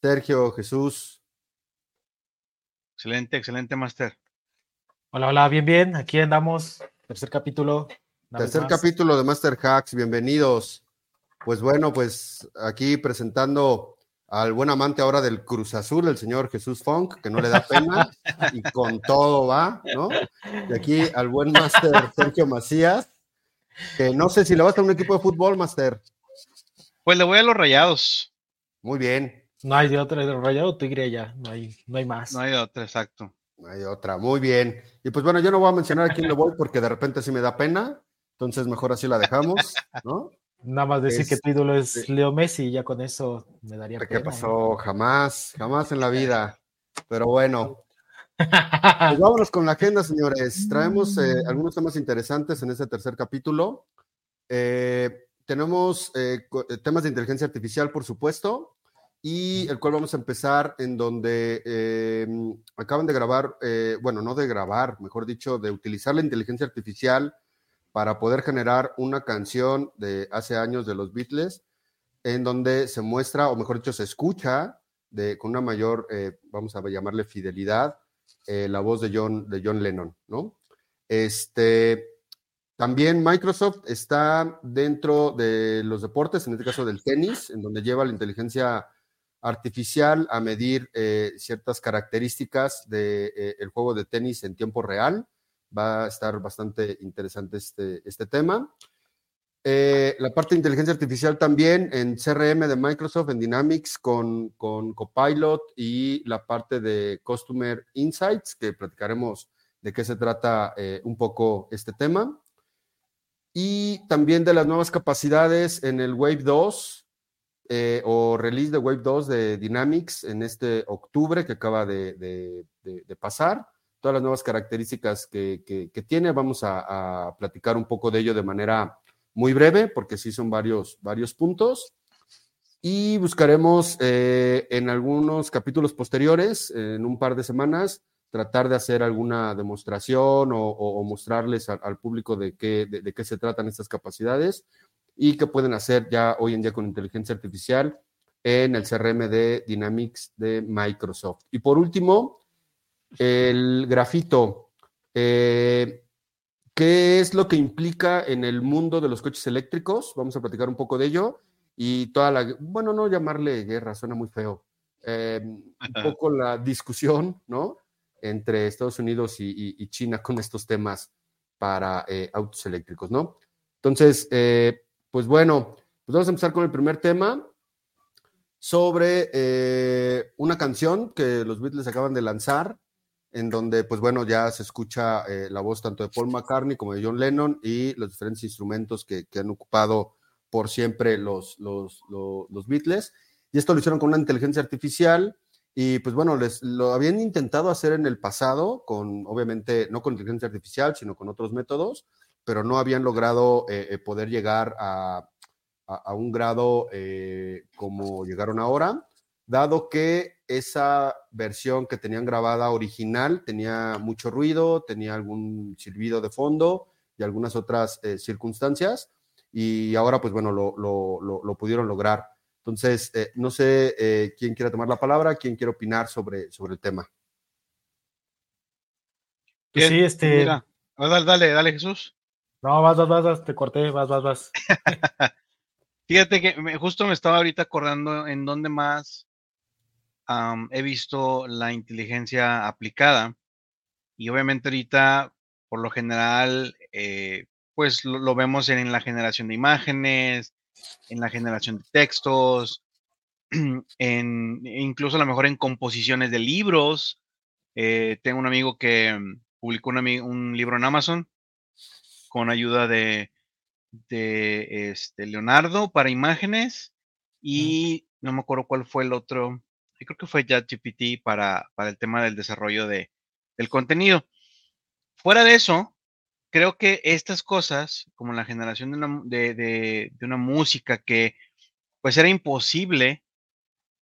Sergio, Jesús. Excelente, excelente, Master. Hola, hola, bien, bien. Aquí andamos. Tercer capítulo. Tercer capítulo de Master Hacks. Bienvenidos. Pues bueno, pues aquí presentando al buen amante ahora del Cruz Azul, el señor Jesús Funk, que no le da pena y con todo va, ¿no? Y aquí al buen Master Sergio Macías, que no sé si le va a estar un equipo de fútbol, Master. Pues le voy a los rayados. Muy bien. No hay de otra, de Rayado Tigre ya, no hay, no hay más. No hay de otra, exacto. No hay otra, muy bien. Y pues bueno, yo no voy a mencionar a quién le voy porque de repente sí me da pena, entonces mejor así la dejamos, ¿no? Nada más decir que tu ídolo es Leo Messi, ya con eso me daría pena. ¿Qué pasó? Jamás, jamás en la vida. Pero bueno, pues vámonos con la agenda, señores. Traemos eh, algunos temas interesantes en este tercer capítulo. Eh, tenemos eh, temas de inteligencia artificial, por supuesto y el cual vamos a empezar en donde eh, acaban de grabar, eh, bueno, no de grabar, mejor dicho, de utilizar la inteligencia artificial para poder generar una canción de hace años de los Beatles, en donde se muestra, o mejor dicho, se escucha de, con una mayor, eh, vamos a llamarle fidelidad, la voz de John, de John Lennon, ¿no? Este, también Microsoft está dentro de los deportes, en este caso del tenis, en donde lleva la inteligencia artificial a medir eh, ciertas características del de, eh, juego de tenis en tiempo real. Va a estar bastante interesante este, este tema. Eh, la parte de inteligencia artificial también en CRM de Microsoft, en Dynamics con, con Copilot y la parte de Customer Insights, que platicaremos de qué se trata un poco este tema. Y también de las nuevas capacidades en el Wave 2, eh, o release de Wave 2 de Dynamics en este octubre que acaba de, pasar. Todas las nuevas características que, tiene, vamos a, platicar un poco de ello de manera muy breve, porque sí son varios, varios puntos. Y buscaremos eh, en algunos capítulos posteriores, en un par de semanas, tratar de hacer alguna demostración o, mostrarles al, público de qué, de qué se tratan estas capacidades y que pueden hacer ya hoy en día con inteligencia artificial en el CRM de Dynamics de Microsoft. Y por último, el grafito. Eh, ¿Qué es lo que implica en el mundo de los coches eléctricos? Vamos a platicar un poco de ello. Y toda la, bueno, no llamarle guerra, suena muy feo. Eh, un poco la discusión, ¿no? Entre Estados Unidos y, China con estos temas para eh, autos eléctricos, ¿no? Entonces, pues bueno, pues vamos a empezar con el primer tema sobre una canción que los Beatles acaban de lanzar, en donde, pues bueno, ya se escucha eh, la voz tanto de Paul McCartney como de John Lennon y los diferentes instrumentos que, han ocupado por siempre los, los, los, Beatles. Y esto lo hicieron con una inteligencia artificial. Y pues bueno, les, lo habían intentado hacer en el pasado, con obviamente no con inteligencia artificial, sino con otros métodos pero no habían logrado eh, eh, poder llegar a, un grado eh, como llegaron ahora, dado que esa versión que tenían grabada original tenía mucho ruido, tenía algún silbido de fondo y algunas otras circunstancias, y ahora pues bueno, lo, pudieron lograr. Entonces, no sé quién quiere tomar la palabra, quién quiere opinar sobre, sobre el tema. sí, este... dale, dale, dale, Jesús. No, vas, vas, vas, te corté, vas, vas, vas. Fíjate que justo me estaba ahorita acordando en dónde más he visto la inteligencia aplicada. Y obviamente ahorita, por lo general, eh, pues lo, vemos en, la generación de imágenes, en la generación de textos, en, incluso a lo mejor en composiciones de libros. Eh, tengo un amigo que mm, publicó un libro en Amazon con ayuda de, de este, Leonardo para imágenes y no me acuerdo cuál fue el otro, creo que fue ChatGPT para, para el tema del desarrollo de, del contenido. Fuera de eso, creo que estas cosas, como la generación de una, de, de, una música que pues era imposible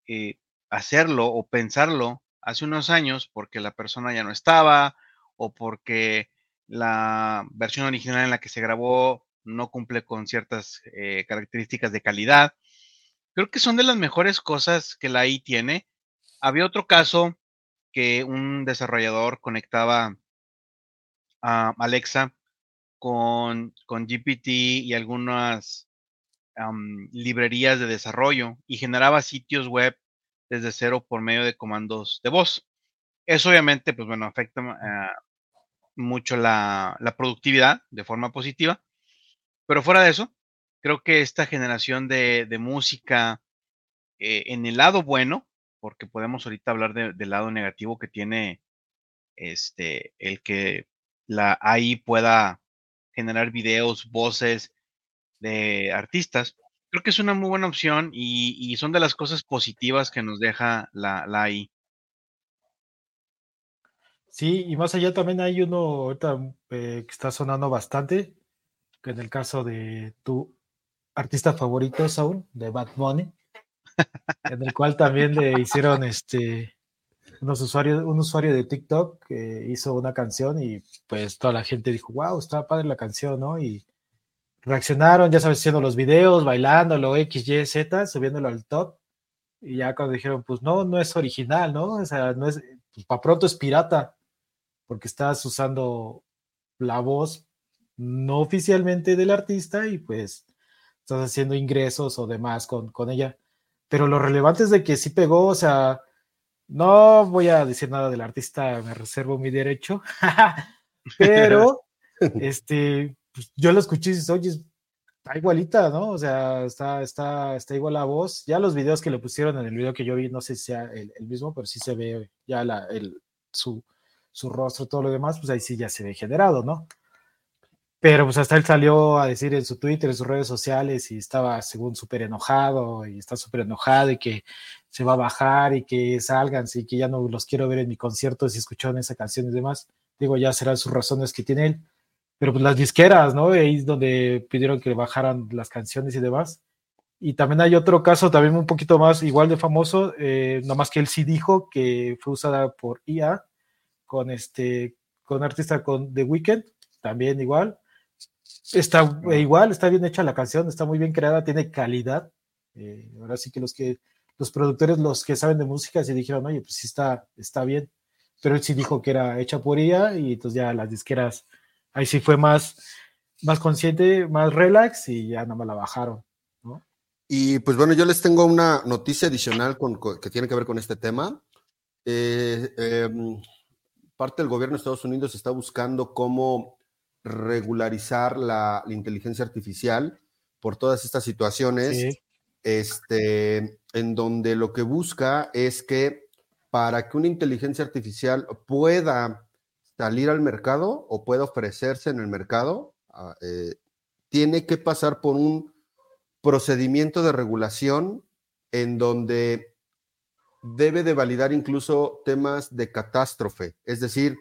eh, hacerlo o pensarlo hace unos años porque la persona ya no estaba o porque la versión original en la que se grabó no cumple con ciertas eh, características de calidad. Creo que son de las mejores cosas que la AI tiene. Había otro caso que un desarrollador conectaba a Alexa con, con GPT y algunas librerías de desarrollo y generaba sitios web desde cero por medio de comandos de voz. Eso obviamente, pues bueno, afecta ah, mucho la, productividad de forma positiva, pero fuera de eso, creo que esta generación de, música eh, en el lado bueno, porque podemos ahorita hablar del lado negativo que tiene este, el que la AI pueda generar videos, voces de artistas, creo que es una muy buena opción y, son de las cosas positivas que nos deja la, la AI. Sí, y más allá también hay uno eh, que está sonando bastante, que en el caso de tu artista favorito, Saúl, de Bad Money, en el cual también le hicieron este unos usuarios, un usuario de TikTok que hizo una canción y pues toda la gente dijo, wow, está padre la canción, ¿no? Y reaccionaron, ya sabes, haciendo los videos, bailándolo, X, Y, Z, subiéndolo al top. Y ya cuando dijeron, pues no, no es original, ¿no? O sea, no es, pues para pronto es pirata, porque estás usando la voz no oficialmente del artista y pues estás haciendo ingresos o demás con, con ella. Pero lo relevante es de que sí pegó, o sea, no voy a decir nada del artista, me reservo mi derecho, pero este, pues, yo lo escuché y dices, oye, está igualita, ¿no? O sea, está, está, está igual la voz. Ya los videos que le pusieron en el video que yo vi, no sé si sea el, mismo, pero sí se ve ya la, el, su, su rostro, todo lo demás, pues ahí sí ya se ve generado, ¿no? Pero pues hasta él salió a decir en su Twitter, en sus redes sociales, y estaba según súper enojado, y está súper enojado, y que se va a bajar, y que salgan, y que ya no los quiero ver en mi concierto si escucharon esa canción y demás. Digo, ya serán sus razones que tiene él pero pues las disqueras, ¿no? Ahí es donde pidieron que bajaran las canciones y demás. Y también hay otro caso, también un poquito más igual de famoso, eh, nomás que él sí dijo que fue usada por IA con este, con artista con The Weeknd, también igual. Está igual, está bien hecha la canción, está muy bien creada, tiene calidad. Eh, ahora sí que los que los productores, los que saben de música, sí dijeron, oye, pues sí está, está bien. Pero él sí dijo que era hecha por IA y entonces ya las disqueras ahí sí fue más, más consciente, más relax y ya nada más la bajaron. Y pues bueno, yo les tengo una noticia adicional que tiene que ver con este tema. Eh, em, parte del gobierno de Estados Unidos está buscando cómo regularizar la, inteligencia artificial por todas estas situaciones, este, en donde lo que busca es que para que una inteligencia artificial pueda salir al mercado o puede ofrecerse en el mercado, ah, eh, tiene que pasar por un procedimiento de regulación en donde debe de validar incluso temas de catástrofe. Es decir,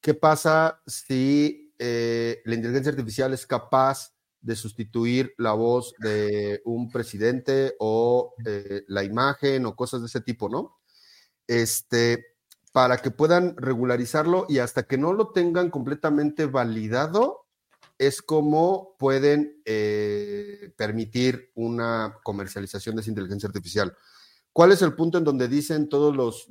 ¿qué pasa si eh, la inteligencia artificial es capaz de sustituir la voz de un presidente o eh, la imagen o cosas de ese tipo, ¿no? Este, para que puedan regularizarlo y hasta que no lo tengan completamente validado, es como pueden eh, permitir una comercialización de esa inteligencia artificial. ¿Cuál es el punto en donde dicen todos los,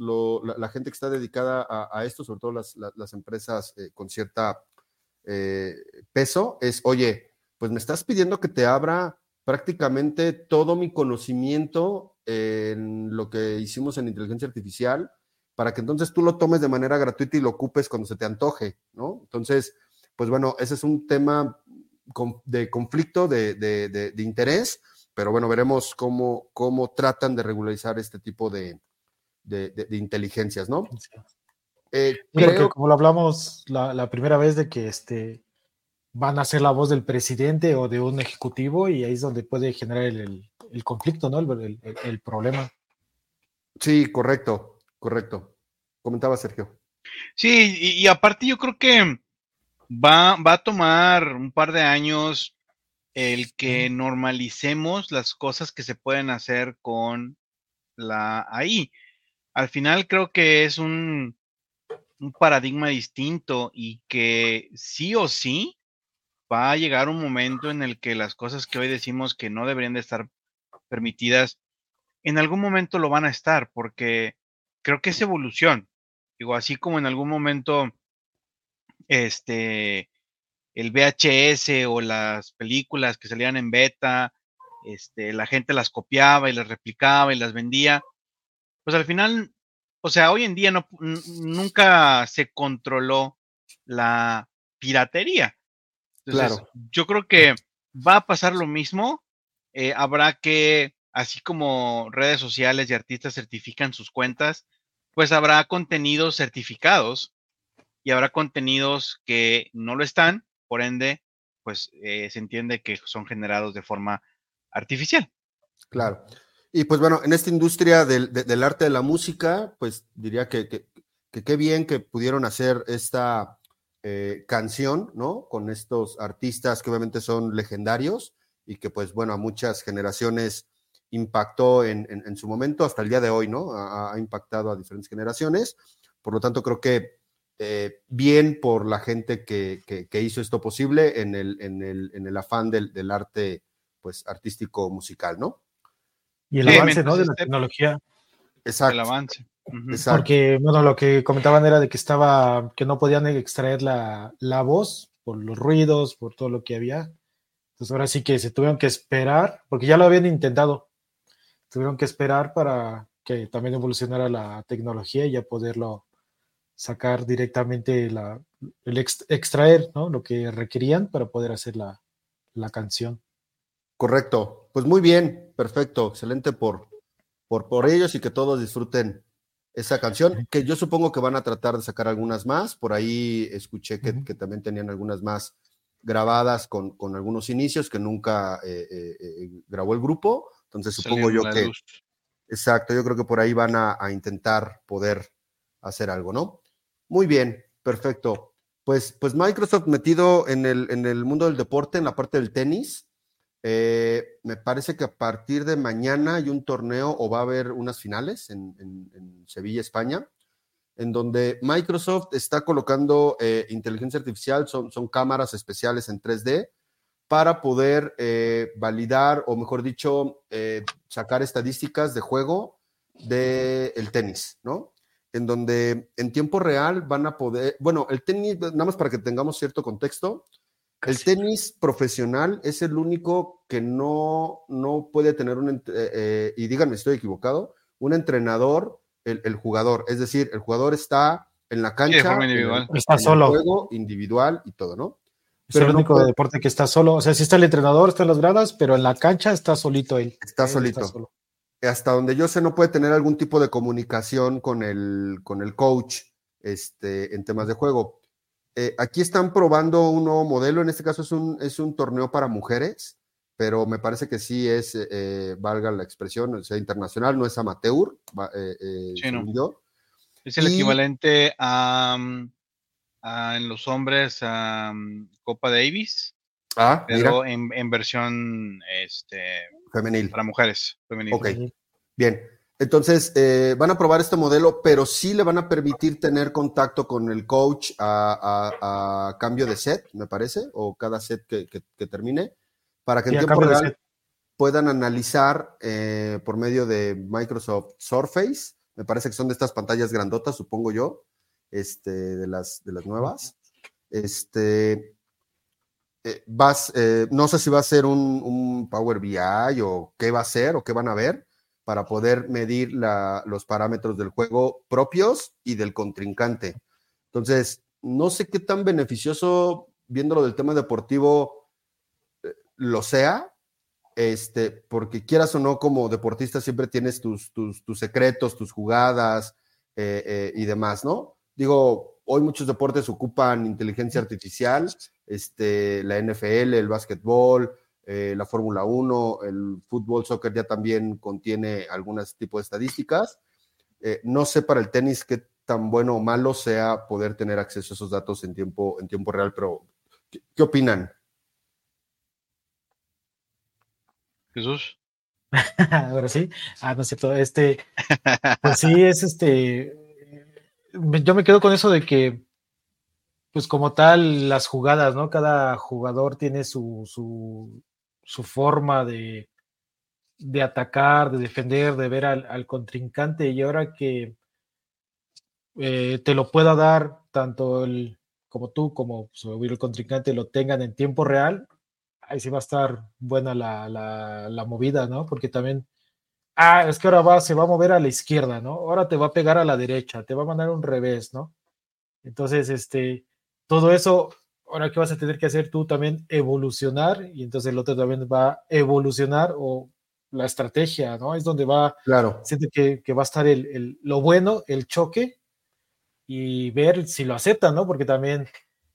la, gente que está dedicada a, esto, sobre todo las, empresas eh, con cierta eh, peso? Es, oye, pues me estás pidiendo que te abra prácticamente todo mi conocimiento en lo que hicimos en inteligencia artificial para que entonces tú lo tomes de manera gratuita y lo ocupes cuando se te antoje, ¿no? Entonces, pues bueno, ese es un tema de conflicto, de, interés, pero bueno, veremos cómo, cómo tratan de regularizar este tipo de, inteligencias, ¿no? Eh, creo... como lo hablamos la, primera vez de que este, van a ser la voz del presidente o de un ejecutivo y ahí es donde puede generar el, conflicto, ¿no? el problema. Sí, correcto. Correcto. Comentaba Sergio. Sí, y, aparte yo creo que va, va a tomar un par de años el que normalicemos las cosas que se pueden hacer con la AI. Al final creo que es un, un paradigma distinto y que sí o sí va a llegar un momento en el que las cosas que hoy decimos que no deberían de estar permitidas, en algún momento lo van a estar, porque creo que es evolución. Digo, así como en algún momento, este, el VHS o las películas que salían en beta, este, la gente las copiaba y las replicaba y las vendía, pues al final, o sea, hoy en día no, nunca se controló la piratería. claro. yo creo que va a pasar lo mismo. Eh, habrá que, así como redes sociales y artistas certifican sus cuentas, pues habrá contenidos certificados y habrá contenidos que no lo están, por ende, pues eh, se entiende que son generados de forma artificial. Claro. Y pues bueno, en esta industria del, arte de la música, pues diría que qué bien que pudieron hacer esta eh, canción, ¿no? Con estos artistas que obviamente son legendarios y que pues bueno, a muchas generaciones impactó en, su momento, hasta el día de hoy, ¿no? Ha, impactado a diferentes generaciones. Por lo tanto, creo que eh, bien por la gente que, hizo esto posible en el, en el, afán del, arte pues, artístico musical, ¿no? Y el avance, ¿no? De la tecnología. Exacto. El avance. Porque, bueno, lo que comentaban era de que estaba, que no podían extraer la, la voz por los ruidos, por todo lo que había. Entonces ahora sí que se tuvieron que esperar, porque ya lo habían intentado, tuvieron que esperar para que también evolucionara la tecnología y ya poderlo sacar directamente, la, el extraer ¿no? lo que requerían para poder hacer la, la, canción. Correcto, pues muy bien, perfecto, excelente por, por, por ellos y que todos disfruten esa canción, que yo supongo que van a tratar de sacar algunas más, por ahí escuché que, que también tenían algunas más grabadas con, con algunos inicios que nunca eh, eh, eh, grabó el grupo, entonces supongo yo que... Exacto, yo creo que por ahí van a, intentar poder hacer algo, ¿no? Muy bien, perfecto. Pues, pues Microsoft metido en el, en el mundo del deporte, en la parte del tenis, eh, me parece que a partir de mañana hay un torneo o va a haber unas finales en, Sevilla, España, en donde Microsoft está colocando eh, inteligencia artificial, son, cámaras especiales en 3D para poder eh, validar, o mejor dicho, sacar estadísticas de juego del tenis, ¿no? En donde en tiempo real van a poder, bueno, el tenis, nada más para que tengamos cierto contexto, el tenis profesional es el único que no, no puede tener un, eh, y díganme si estoy equivocado, un entrenador, el, jugador, es decir, el jugador está en la cancha, está solo. juego individual y todo, ¿no? Es el único deporte que está solo. O sea, sí está el entrenador, está en las gradas, pero en la cancha está solito él. Está solito. Hasta donde yo sé, no puede tener algún tipo de comunicación con el, con el coach este, en temas de juego. Eh, aquí están probando un nuevo modelo. En este caso es un, es un torneo para mujeres, pero me parece que sí es, eh, valga la expresión, o sea, internacional, no es amateur. Eh, sí, no. Es el equivalente a. Mm, en los hombres a Copa Davis. Ah, pero en, versión este, femenil. Para mujeres. Femenil. Ok, bien. Entonces, eh, van a probar este modelo, pero sí le van a permitir tener contacto con el coach a, cambio de set, me parece, o cada set que, termine, para que en tiempo real puedan analizar eh, por medio de Microsoft Surface. Me parece que son de estas pantallas grandotas, supongo yo, este, de, las, de las nuevas. Este, eh, vas, eh, no sé si va a ser un, Power BI o qué va a ser o qué van a ver para poder medir los parámetros del juego propios y del contrincante. Entonces, no sé qué tan beneficioso, viéndolo del tema deportivo, eh, lo sea, este, porque quieras o no, como deportista siempre tienes tus, tus, secretos, tus jugadas y demás, ¿no? Digo, hoy muchos deportes ocupan inteligencia artificial, este, la NFL, el básquetbol, eh, la Fórmula 1, el fútbol, soccer ya también contiene algunos tipos de estadísticas. Eh, no sé para el tenis qué tan bueno o malo sea poder tener acceso a esos datos en tiempo, en tiempo real, pero ¿qué, opinan? Jesús. Ahora sí. Ah, no es cierto. Este, pues sí, es este yo me quedo con eso de que, pues como tal, las jugadas, ¿no? Cada jugador tiene su, su, su forma de, de atacar, de defender, de ver al, contrincante y ahora que eh, te lo pueda dar tanto el, como tú como el contrincante lo tengan en tiempo real, ahí sí va a estar buena la, la, movida, ¿no? Porque también, ah, es que ahora va, se va a mover a la izquierda, ¿no? Ahora te va a pegar a la derecha, te va a mandar un revés, ¿no? Entonces, este, todo eso, ahora que vas a tener que hacer tú también evolucionar y entonces el otro también va a evolucionar o la estrategia, ¿no? Es donde va, claro. siente que, que va a estar el, el, lo bueno, el choque y ver si lo aceptan, ¿no? Porque también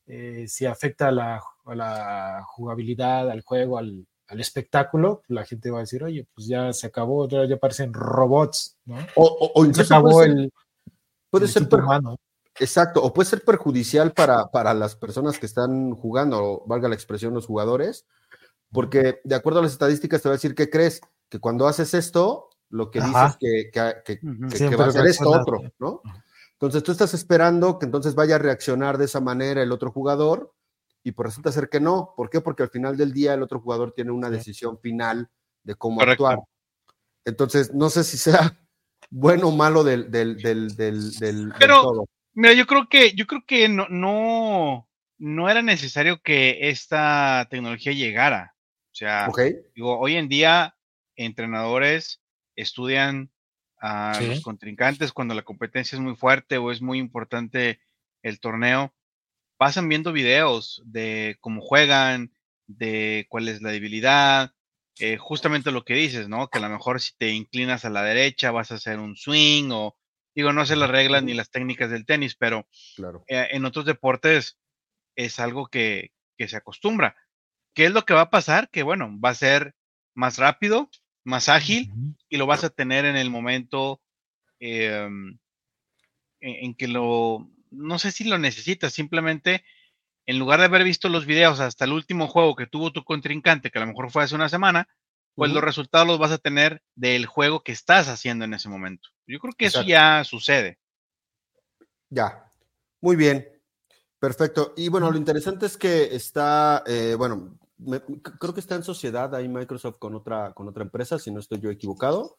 eh, si afecta a la, la, jugabilidad, al juego, al, al, espectáculo, la gente va a decir, oye, pues ya se acabó, ya, parecen robots, ¿no? O, o, se acabó puede ser, el, puede ser humano. Exacto, o puede ser perjudicial para, para las personas que están jugando, valga la expresión, los jugadores, porque de acuerdo a las estadísticas te va a decir, ¿qué crees? Que cuando haces esto, lo que dices que, que, que, va a ser esto otro, ¿no? Entonces tú estás esperando que entonces vaya a reaccionar de esa manera el otro jugador y pues resulta ser que no. ¿Por qué? Porque al final del día el otro jugador tiene una decisión final de cómo actuar. Entonces, no sé si sea bueno o malo del, del, del, del, Pero, mira, yo creo que, yo creo que no, no, no era necesario que esta tecnología llegara. O sea, digo, hoy en día entrenadores estudian a los contrincantes cuando la competencia es muy fuerte o es muy importante el torneo, pasan viendo videos de cómo juegan, de cuál es la debilidad, eh, justamente lo que dices, ¿no? Que a lo mejor si te inclinas a la derecha vas a hacer un swing o, digo, no sé las reglas ni las técnicas del tenis, pero claro. Eh, en otros deportes es algo que, que se acostumbra. ¿Qué es lo que va a pasar? Que bueno, va a ser más rápido, más ágil y lo vas a tener en el momento em, en, que lo, no sé si lo necesitas, simplemente en lugar de haber visto los videos hasta el último juego que tuvo tu contrincante, que a lo mejor fue hace una semana, pues los resultados los vas a tener del juego que estás haciendo en ese momento. Yo creo que eso ya sucede. Ya, muy bien, perfecto. Y bueno, lo interesante es que está, eh, bueno, creo que está en sociedad ahí Microsoft con otra, con otra empresa, si no estoy yo equivocado.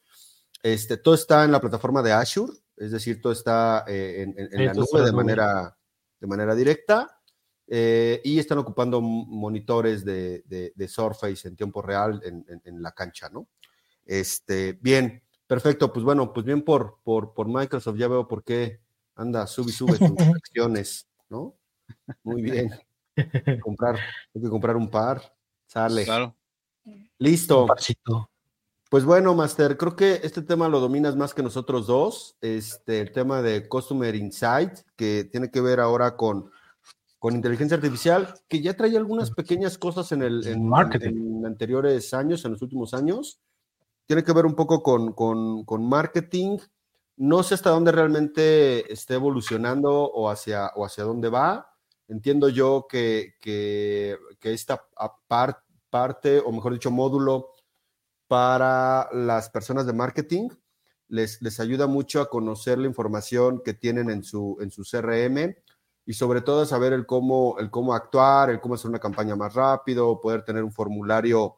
Este, todo está en la plataforma de Azure, es decir, todo está eh, en, la nube de manera, de manera directa. Eh, y están ocupando monitores de, de, Surface en tiempo real en, la cancha, ¿no? Este, bien, perfecto. Pues bueno, pues bien por, por, por Microsoft, ya veo por qué anda, sube y sube tus acciones, ¿no? Muy bien comprar, hay que comprar un par. Sale. Claro. Listo. Pues bueno, Master, creo que este tema lo dominas más que nosotros dos. Este, el tema de Customer Insight, que tiene que ver ahora con, con inteligencia artificial, que ya trae algunas pequeñas cosas en el en, en anteriores años, en los últimos años. Tiene que ver un poco con, con, con marketing. No sé hasta dónde realmente esté evolucionando o hacia, o hacia dónde va entiendo yo que, esta parte, o mejor dicho, módulo para las personas de marketing les, les ayuda mucho a conocer la información que tienen en su, en su CRM y sobre todo saber el cómo, el cómo actuar, el cómo hacer una campaña más rápido, poder tener un formulario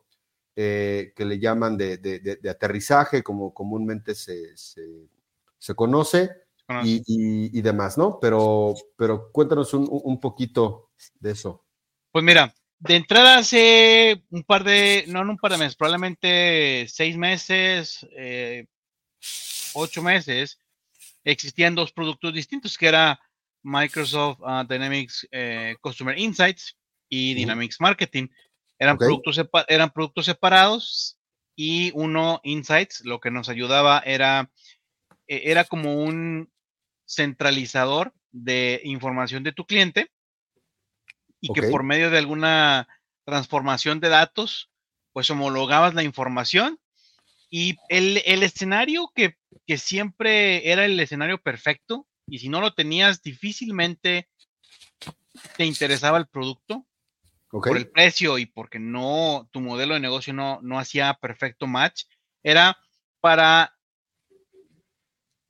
eh, que le llaman de, aterrizaje, como comúnmente se, se conoce y, demás, ¿no? Pero, pero cuéntanos un, poquito de eso. Pues mira, de entrada hace un par de, no en un par de meses, probablemente seis meses, eh, ocho meses, existían dos productos distintos, que era Microsoft ah, Dynamics eh, Customer Insights y Dynamics Marketing. Eran, productos eran productos separados y uno Insights, lo que nos ayudaba era, e, era como un centralizador de información de tu cliente y que por medio de alguna transformación de datos, pues homologabas la información y el, escenario que, siempre era el escenario perfecto y si no lo tenías difícilmente te interesaba el producto por el precio y porque no tu modelo de negocio no, no hacía perfecto match, era para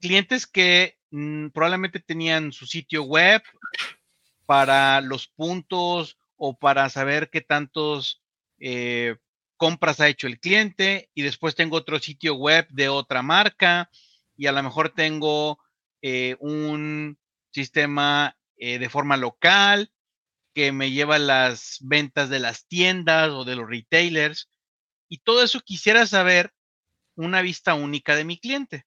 clientes que mm, probablemente tenían su sitio web para los puntos o para saber qué tantos eh, compras ha hecho el cliente y después tengo otro sitio web de otra marca y a lo mejor tengo eh, un sistema eh, de forma local que me lleva las ventas de las tiendas o de los retailers y todo eso quisiera saber una vista única de mi cliente.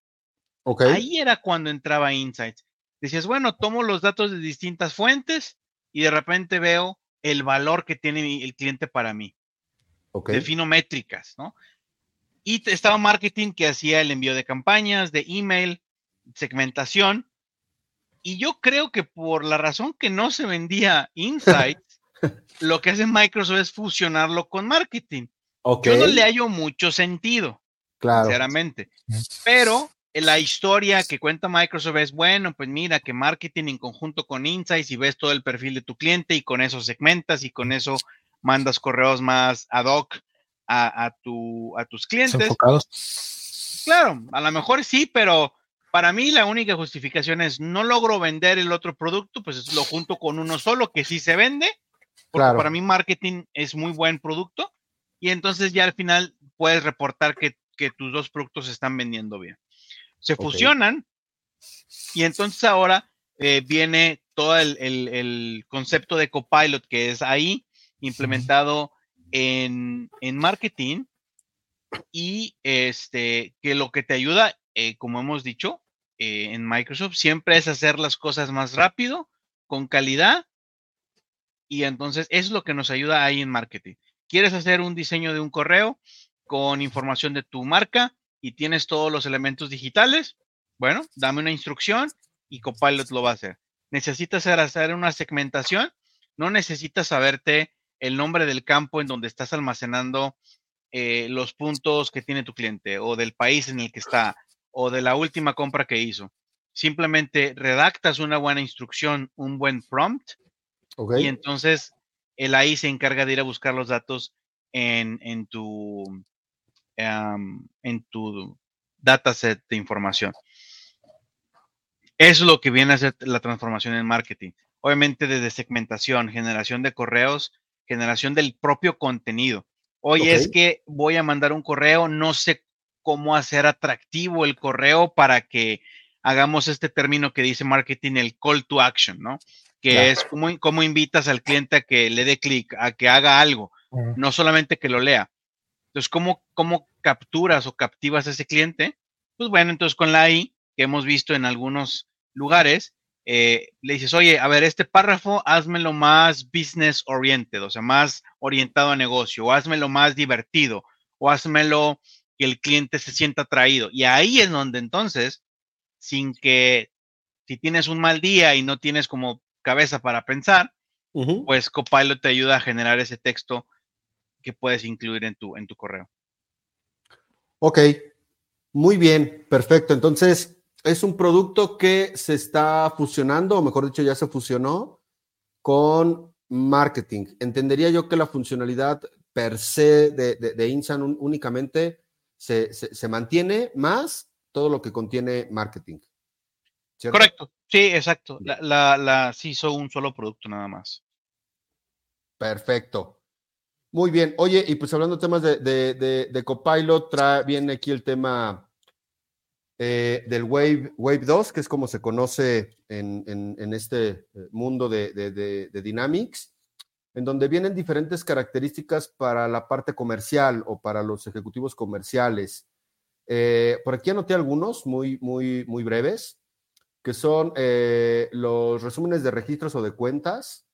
Ahí era cuando entraba Insights. Decías, bueno, tomo los datos de distintas fuentes y de repente veo el valor que tiene el cliente para mí. Defino métricas, ¿no? Y estaba marketing que hacía el envío de campañas, de email, segmentación. Y yo creo que por la razón que no se vendía Insights, lo que hace Microsoft es fusionarlo con marketing. Yo no le hallo mucho sentido, claro. sinceramente. Pero la historia que cuenta Microsoft es, bueno, pues mira, que marketing en conjunto con Insights y ves todo el perfil de tu cliente y con eso segmentas y con eso mandas correos más ad hoc a, tu, a tus clientes. Enfocados. Claro, a lo mejor sí, pero para mí la única justificación es no logro vender el otro producto, pues lo junto con uno solo que sí se vende, porque para mí marketing es muy buen producto y entonces ya al final puedes reportar que, tus dos productos se están vendiendo bien. Se fusionan y entonces ahora eh, viene todo el, el, concepto de copilot que es ahí implementado en, marketing y este, que lo que te ayuda, eh, como hemos dicho, eh, en Microsoft siempre es hacer las cosas más rápido, con calidad, y entonces es lo que nos ayuda ahí en marketing. ¿Quieres hacer un diseño de un correo con información de tu marca y tienes todos los elementos digitales? Bueno, dame una instrucción y Copilot lo va a hacer. ¿Necesitas hacer una segmentación? No necesitas saberte el nombre del campo en donde estás almacenando eh, los puntos que tiene tu cliente o del país en el que está o de la última compra que hizo. Simplemente redactas una buena instrucción, un buen prompt y entonces el AI se encarga de ir a buscar los datos en, en tu, en tu dataset de información. Eso es lo que viene a ser la transformación en marketing. Obviamente desde segmentación, generación de correos, generación del propio contenido. Hoy es que voy a mandar un correo, no sé cómo hacer atractivo el correo para que hagamos este término que dice marketing, el call to action, ¿no? Que es como, invitas al cliente a que le dé clic, a que haga algo, no solamente que lo lea. Entonces, ¿cómo, ¿cómo capturas o captivas a ese cliente? Pues bueno, entonces con la AI, que hemos visto en algunos lugares, eh, le dices, oye, a ver, este párrafo, házmelo más business oriented, o sea, más orientado a negocio, o házmelo más divertido, o házmelo que el cliente se sienta atraído. Y ahí es donde entonces, sin que, si tienes un mal día y no tienes como cabeza para pensar, pues Copilot te ayuda a generar ese texto que puedes incluir en tu, en tu correo. Ok, muy bien, perfecto. Entonces, es un producto que se está fusionando, o mejor dicho, ya se fusionó con marketing. Entendería yo que la funcionalidad per se de, de, Insan únicamente se, mantiene más todo lo que contiene marketing. Correcto, sí, exacto. La, la, sí hizo un solo producto nada más. Perfecto. Muy bien. Oye, y pues hablando de temas de, de Copilot, trae, viene aquí el tema eh, del Wave, Wave 2, que es como se conoce en, este eh, mundo de, Dynamics, en donde vienen diferentes características para la parte comercial o para los ejecutivos comerciales. Eh, por aquí anoté algunos muy, muy, muy breves, que son los resúmenes de registros o de cuentas,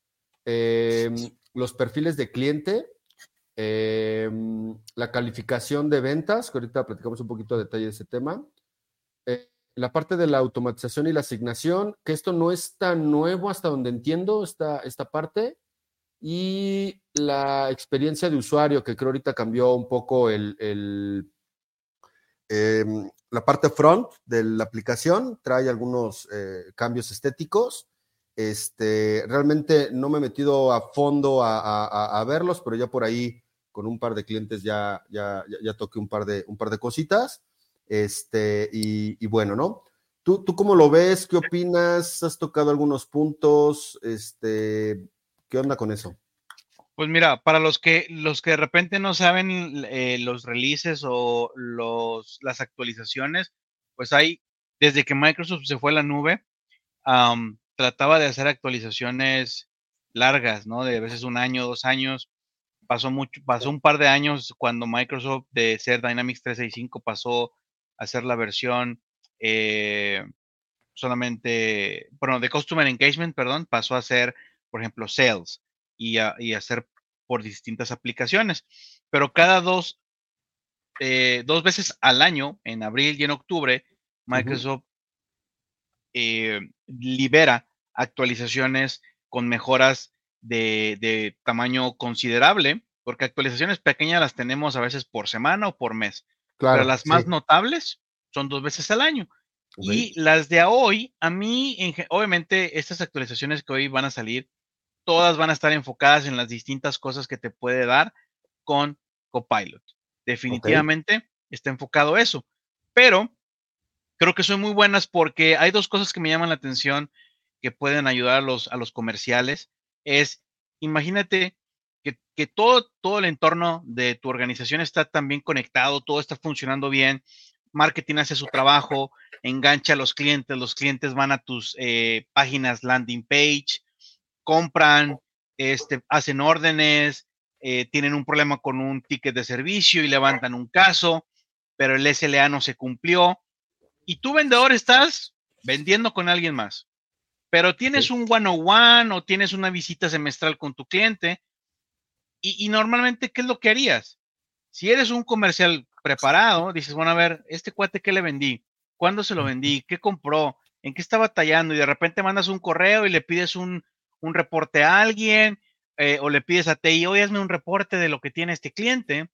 em, los perfiles de cliente, em, la calificación de ventas, que ahorita platicamos un poquito de detalle de ese tema, eh, la parte de la automatización y la asignación, que esto no es tan nuevo hasta donde entiendo esta, esta parte, y la experiencia de usuario, que creo ahorita cambió un poco el, em, la parte front de la aplicación, trae algunos eh, cambios estéticos. Este, realmente no me he metido a fondo a, verlos, pero ya por ahí con un par de clientes ya, ya, ya, toqué un par de, un par de cositas. Este, y, bueno, ¿no? ¿Tú, ¿Tú cómo lo ves? ¿Qué opinas? ¿Has tocado algunos puntos? Este, ¿Qué onda con eso? Pues mira, para los que los que de repente no saben eh, los releases o los, las actualizaciones, pues hay, desde que Microsoft se fue a la nube, trataba de hacer actualizaciones largas, ¿no? De a veces un año, dos años. Pasó mucho, pasó un par de años cuando Microsoft de ser Dynamics 365 pasó a ser la versión eh, solamente, bueno, de Customer Engagement, perdón, pasó a ser, por ejemplo, Sales y, hacer por distintas aplicaciones. Pero cada dos, eh, dos veces al año, en abril y en octubre, Microsoft eh, libera actualizaciones con mejoras de, tamaño considerable, porque actualizaciones pequeñas las tenemos a veces por semana o por mes. pero las más notables son dos veces al año. Y las de hoy, a mí, obviamente, estas actualizaciones que hoy van a salir, todas van a estar enfocadas en las distintas cosas que te puede dar con Copilot. Definitivamente está enfocado eso. Pero creo que son muy buenas porque hay dos cosas que me llaman la atención que pueden ayudar a los, a los comerciales. Es, imagínate que, que, todo, todo el entorno de tu organización está también conectado, todo está funcionando bien, marketing hace su trabajo, engancha a los clientes, los clientes van a tus eh, páginas landing page, compran, este, hacen órdenes, eh, tienen un problema con un ticket de servicio y levantan un caso, pero el SLA no se cumplió. Y tú, vendedor, estás vendiendo con alguien más, pero tienes un one-on-one o tienes una visita semestral con tu cliente. Y, y normalmente, ¿qué es lo que harías? Si eres un comercial preparado, dices, bueno, a ver, este cuate, ¿qué le vendí? ¿Cuándo se lo vendí? ¿Qué compró? ¿En qué está batallando? Y de repente mandas un correo y le pides un, un reporte a alguien eh, o le pides a TI, oye, hazme un reporte de lo que tiene este cliente.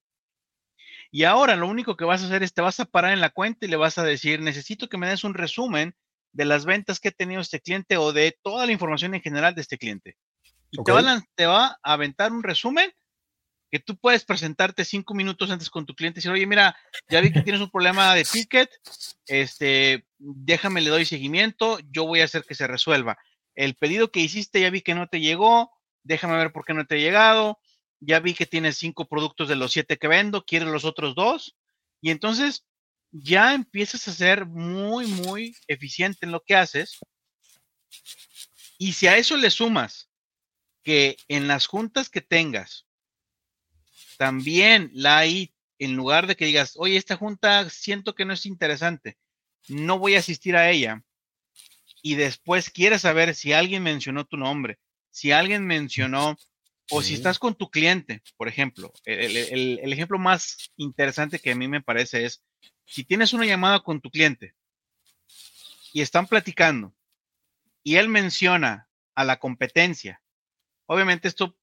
Y ahora lo único que vas a hacer es te vas a parar en la cuenta y le vas a decir, necesito que me des un resumen de las ventas que ha tenido este cliente o de toda la información en general de este cliente. Y te, va a, te va a aventar un resumen que tú puedes presentarte cinco minutos antes con tu cliente y decir, oye, mira, ya vi que tienes un problema de ticket, este, déjame, le doy seguimiento, yo voy a hacer que se resuelva el pedido que hiciste ya vi que no te llegó, déjame ver por qué no te ha llegado, ya vi que tienes cinco productos de los siete que vendo, quieres los otros dos, y entonces ya empiezas a ser muy, muy eficiente en lo que haces. Y si a eso le sumas que en las juntas que tengas, también la hay, en lugar de que digas, oye, esta junta siento que no es interesante, no voy a asistir a ella, y después quieres saber si alguien mencionó tu nombre, si alguien mencionó, o si estás con tu cliente, por ejemplo, el, ejemplo más interesante que a mí me parece es, si tienes una llamada con tu cliente y están platicando y él menciona a la competencia, obviamente esto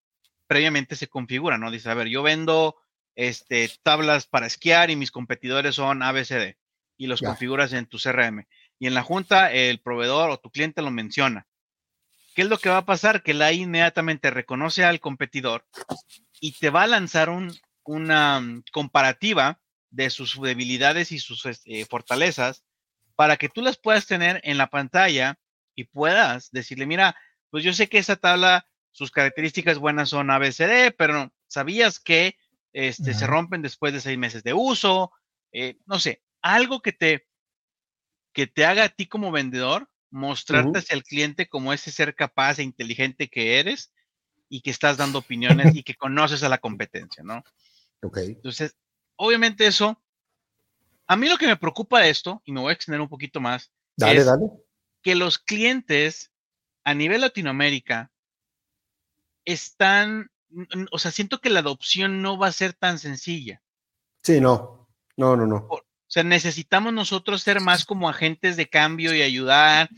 previamente se configura, ¿no? Dice, a ver, yo vendo este, tablas para esquiar y mis competidores son ABCD y los configuras en tu CRM y en la junta el proveedor o tu cliente lo menciona. ¿Qué es lo que va a pasar? Que la inmediatamente reconoce al competidor y te va a lanzar una mm, comparativa de sus debilidades y sus este, fortalezas para que tú las puedas tener en la pantalla y puedas decirle, mira, pues yo sé que esa tabla, sus características buenas son ABCD, pero ¿sabías que este, se rompen después de seis meses de uso? Eh, no sé, algo que te, que te haga a ti como vendedor mostrarte hacia el cliente como ese ser capaz e inteligente que eres y que estás dando opiniones y que conoces a la competencia, ¿no? Ok. Entonces, obviamente eso, a mí lo que me preocupa de esto, y me voy a extender un poquito más, dale, es dale. que los clientes a nivel Latinoamérica están, o sea, siento que la adopción no va a ser tan sencilla. Sí, no, no, no, no. Sea, necesitamos nosotros ser más como agentes de cambio y ayudar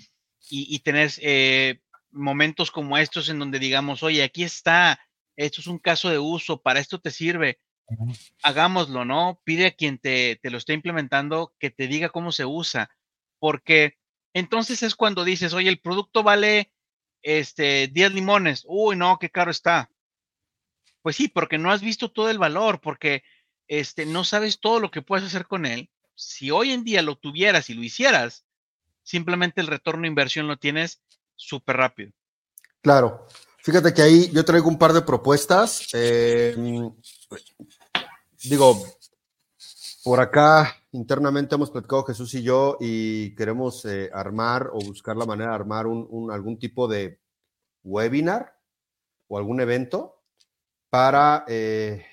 y, tener eh, momentos como estos en donde digamos, oye, aquí está, esto es un caso de uso, para esto te sirve, hagámoslo, ¿no? Pide a quien te, te lo esté implementando que te diga cómo se usa, porque entonces es cuando dices, oye, el producto vale este 10 limones, uy, no, qué caro está. Pues sí, porque no has visto todo el valor, porque este, no sabes todo lo que puedes hacer con él si hoy en día lo tuvieras y lo hicieras, simplemente el retorno de inversión lo tienes súper rápido. Claro. Fíjate que ahí yo traigo un par de propuestas. Eh, digo, por acá internamente hemos platicado Jesús y yo y queremos eh, armar o buscar la manera de armar un, algún tipo de webinar o algún evento para eh,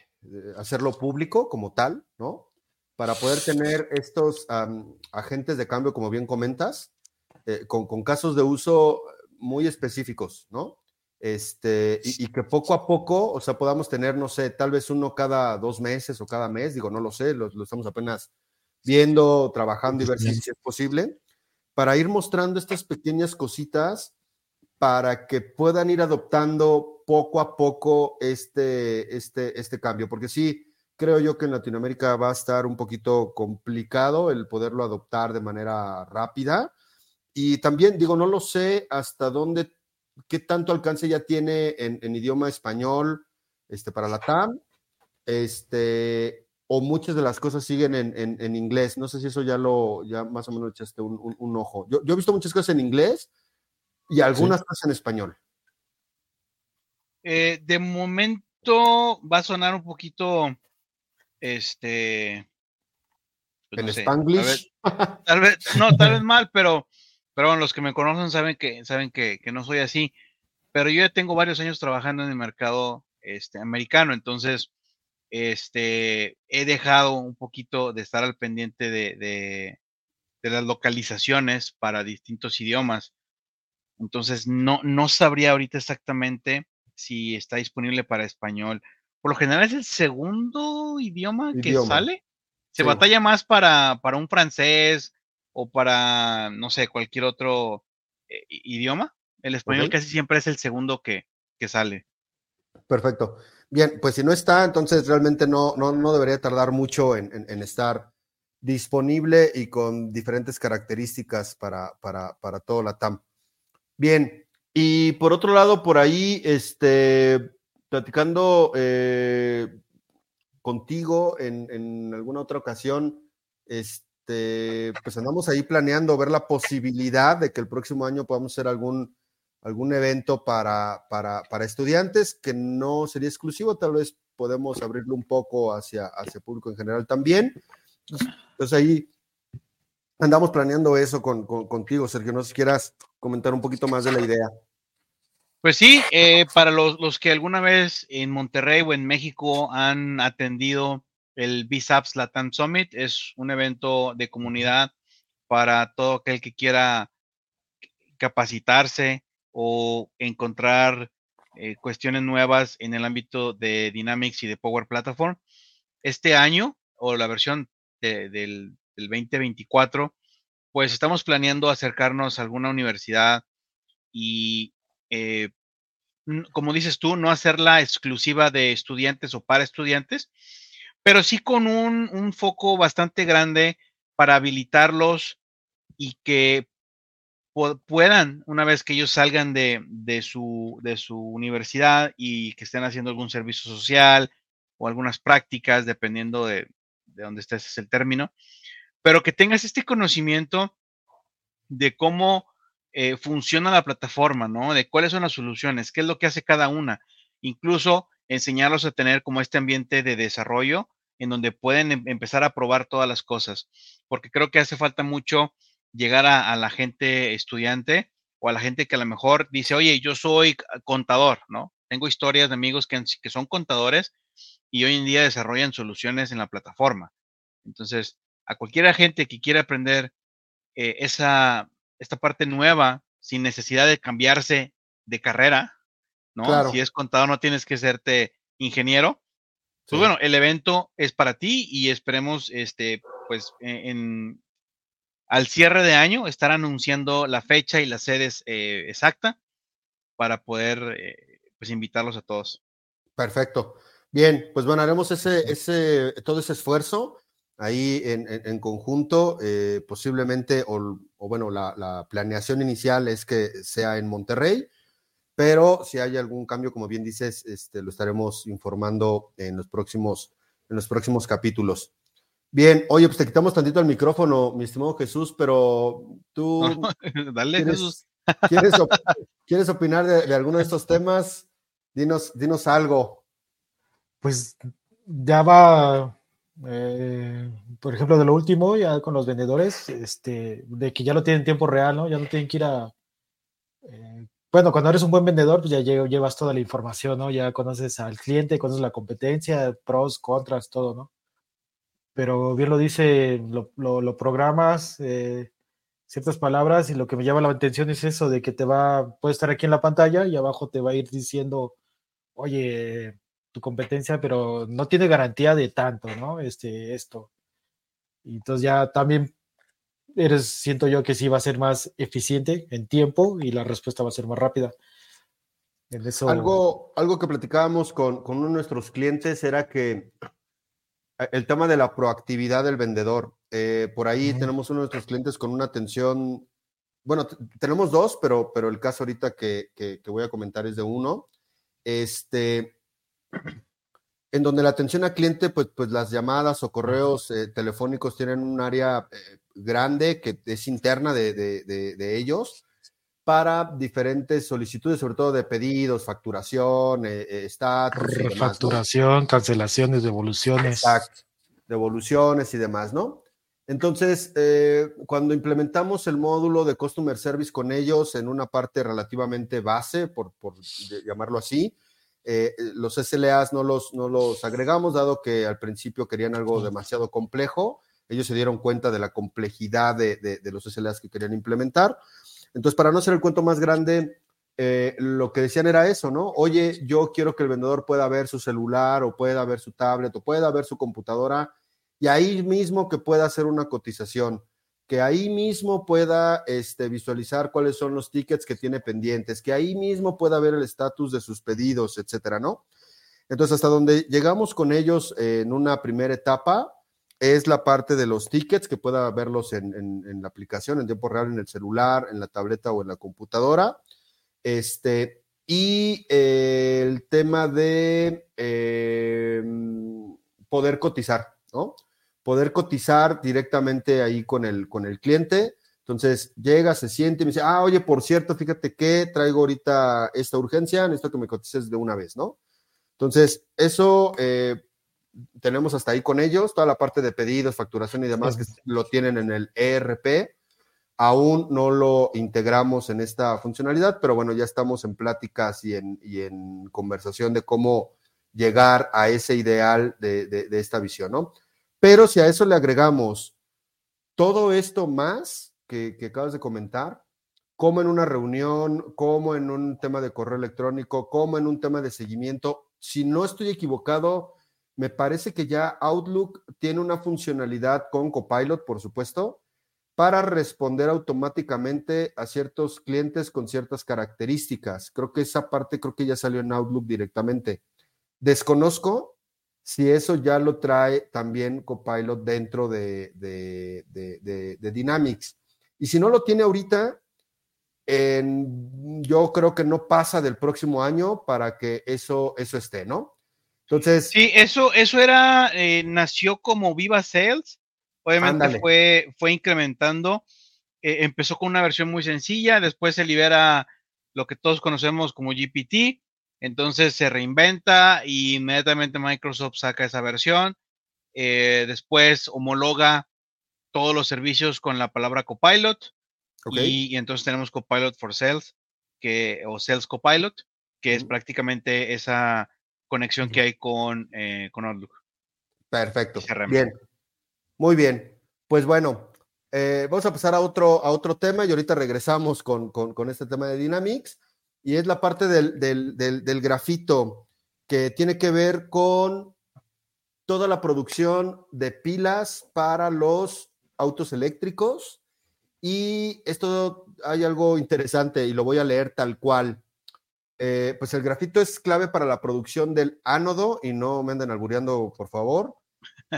hacerlo público como tal, ¿no? Para poder tener estos agentes de cambio, como bien comentas, eh, con, casos de uso muy específicos, ¿no? Este, y, que poco a poco, o sea, podamos tener, no sé, tal vez uno cada dos meses o cada mes, digo, no lo sé, lo, estamos apenas viendo, trabajando y ver si, es posible, para ir mostrando estas pequeñas cositas para que puedan ir adoptando poco a poco este, este, este cambio, porque sí, creo yo que en Latinoamérica va a estar un poquito complicado el poderlo adoptar de manera rápida. Y también digo, no lo sé hasta dónde qué tanto alcance ya tiene en, idioma español este, para la TAM, este, o muchas de las cosas siguen en, inglés. No sé si eso ya lo, ya más o menos echaste un, ojo. Yo, he visto muchas cosas en inglés y algunas cosas en español. Eh, de momento va a sonar un poquito, este... Pues ¿En Spanglish? tal vez, no, tal vez mal, pero pero bueno, los que me conocen saben que, saben que, no soy así. Pero yo ya tengo varios años trabajando en el mercado este, americano, entonces este, he dejado un poquito de estar al pendiente de, de, las localizaciones para distintos idiomas. Entonces, no, no sabría ahorita exactamente si está disponible para español. Por lo general es el segundo idioma, que sale. Se batalla más para, para un francés, o para, no sé, cualquier otro eh, idioma. El español casi siempre es el segundo que, sale. Perfecto. Bien, pues si no está, entonces realmente no, no, debería tardar mucho en, estar disponible y con diferentes características para, para, para todo la TAM. Bien, y por otro lado, por ahí, este, platicando eh, contigo en, alguna otra ocasión, este, pues andamos ahí planeando ver la posibilidad de que el próximo año podamos hacer algún, algún evento para, para, para estudiantes que no sería exclusivo, tal vez podemos abrirlo un poco hacia, hacia público en general también. Entonces ahí andamos planeando eso con, contigo, Sergio. No sé si quieras comentar un poquito más de la idea. Pues sí, eh, para los, los, que alguna vez en Monterrey o en México han atendido el BISAPS Latam Summit es un evento de comunidad para todo aquel que quiera capacitarse o encontrar eh, cuestiones nuevas en el ámbito de Dynamics y de Power Platform. Este año, o la versión del, 2024, pues estamos planeando acercarnos a alguna universidad y, eh, como dices tú, no hacerla exclusiva de estudiantes o para estudiantes, pero sí con un, foco bastante grande para habilitarlos y que puedan, una vez que ellos salgan de, su, de su universidad y que estén haciendo algún servicio social o algunas prácticas, dependiendo de, de dónde estés, es el término, pero que tengas este conocimiento de cómo eh, funciona la plataforma, ¿no? De cuáles son las soluciones, qué es lo que hace cada una. Incluso enseñarlos a tener como este ambiente de desarrollo en donde pueden em, empezar a probar todas las cosas, porque creo que hace falta mucho llegar a, la gente estudiante o a la gente que a lo mejor dice, oye, yo soy contador, ¿no? Tengo historias de amigos que, que son contadores y hoy en día desarrollan soluciones en la plataforma. Entonces, a cualquier gente que quiera aprender eh, esa, esta parte nueva sin necesidad de cambiarse de carrera, ¿no? Si es contador no tienes que serte ingeniero, pues bueno, el evento es para ti y esperemos, este, pues, e, en, al cierre de año estar anunciando la fecha y las sedes eh, exacta para poder, eh, pues, invitarlos a todos. Perfecto. Bien, pues bueno, haremos ese, ese, todo ese esfuerzo ahí en, conjunto, eh, posiblemente, o, bueno, la, la, planeación inicial es que sea en Monterrey, pero si hay algún cambio, como bien dices, este, lo estaremos informando en los próximos, en los próximos capítulos. Bien, oye, pues te quitamos tantito el micrófono, mi estimado Jesús, pero tú. dale, ¿quieres, Jesús. ¿quieres, opinar de, alguno de estos temas? Dinos, dinos algo. Pues ya va, eh, por ejemplo, de lo último, ya con los vendedores, este, de que ya lo tienen en tiempo real, ¿no? Ya no tienen que ir a. Eh, bueno, cuando eres un buen vendedor, pues ya llevas toda la información, ¿no? Ya conoces al cliente, conoces la competencia, pros, contras, todo, ¿no? pero bien lo dice, lo, programas, eh, ciertas palabras, y lo que me llama la atención es eso, de que te va, puede estar aquí en la pantalla y abajo te va a ir diciendo, oye, tu competencia, pero no tiene garantía de tanto, ¿no? Este, esto. Y entonces ya también eres, siento yo que sí va a ser más eficiente en tiempo y la respuesta va a ser más rápida. En eso... algo, algo que platicábamos con, con uno de nuestros clientes era que eh, el tema de la proactividad del vendedor. Eh, por ahí tenemos uno de nuestros clientes con una atención, bueno, tenemos dos, pero, pero el caso ahorita que, que, voy a comentar es de uno. Este, en donde la atención al cliente, pues, pues las llamadas o correos eh, telefónicos tienen un área grande que es interna de, de, de ellos para diferentes solicitudes, sobre todo de pedidos, facturación, eh, eh estatus. Facturación, cancelaciones, devoluciones. Exacto, devoluciones y demás, ¿no? Entonces, eh, cuando implementamos el módulo de Customer Service con ellos en una parte relativamente base, por, por llamarlo así, eh, los SLAs no los, no los agregamos, dado que al principio querían algo demasiado complejo. Ellos se dieron cuenta de la complejidad de, de los SLAs que querían implementar. Entonces, para no hacer el cuento más grande, eh, lo que decían era eso, ¿no? Oye, yo quiero que el vendedor pueda ver su celular o pueda ver su tablet o pueda ver su computadora y ahí mismo que pueda hacer una cotización, que ahí mismo pueda este, visualizar cuáles son los tickets que tiene pendientes, que ahí mismo pueda ver el estatus de sus pedidos, etcétera, ¿no? Entonces, hasta donde llegamos con ellos en una primera etapa, es la parte de los tickets, que pueda verlos en, la aplicación en tiempo real, en el celular, en la tableta o en la computadora. Este, y eh, el tema de em, poder cotizar, ¿no? Poder cotizar directamente ahí con el, con el cliente. Entonces llega, se siente y me dice, ah, oye, por cierto, fíjate que traigo ahorita esta urgencia, necesito que me cotices de una vez, ¿no? Entonces, eso eh, tenemos hasta ahí con ellos, toda la parte de pedidos, facturación y demás que lo tienen en el ERP. Aún no lo integramos en esta funcionalidad, pero bueno, ya estamos en pláticas y en, y en conversación de cómo llegar a ese ideal de, de, esta visión, ¿no? Pero si a eso le agregamos todo esto más que, acabas de comentar, como en una reunión, como en un tema de correo electrónico, como en un tema de seguimiento, si no estoy equivocado, me parece que ya Outlook tiene una funcionalidad con Copilot, por supuesto, para responder automáticamente a ciertos clientes con ciertas características. Creo que esa parte creo que ya salió en Outlook directamente. Desconozco si eso ya lo trae también Copilot dentro de, de, Dynamics. Y si no lo tiene ahorita, yo creo que no pasa del próximo año para que eso, eso esté, ¿no? Entonces. Sí, eso, eso era, eh, nació como Viva Sales. Obviamente fue, fue incrementando. Eh, empezó con una versión muy sencilla, después se libera lo que todos conocemos como GPT. Entonces se reinventa y inmediatamente Microsoft saca esa versión. Eh, después homologa todos los servicios con la palabra Copilot. Y, y, entonces tenemos Copilot for Sales que, o Sales Copilot, que es prácticamente esa conexión que hay con, eh, con Outlook. Perfecto. Bien. Muy bien. Pues bueno, eh, vamos a pasar a otro, a otro tema y ahorita regresamos con, este tema de Dynamics y es la parte del, del, grafito que tiene que ver con toda la producción de pilas para los autos eléctricos. Y esto hay algo interesante y lo voy a leer tal cual. Eh, pues el grafito es clave para la producción del ánodo, y no me anden albureando, por favor,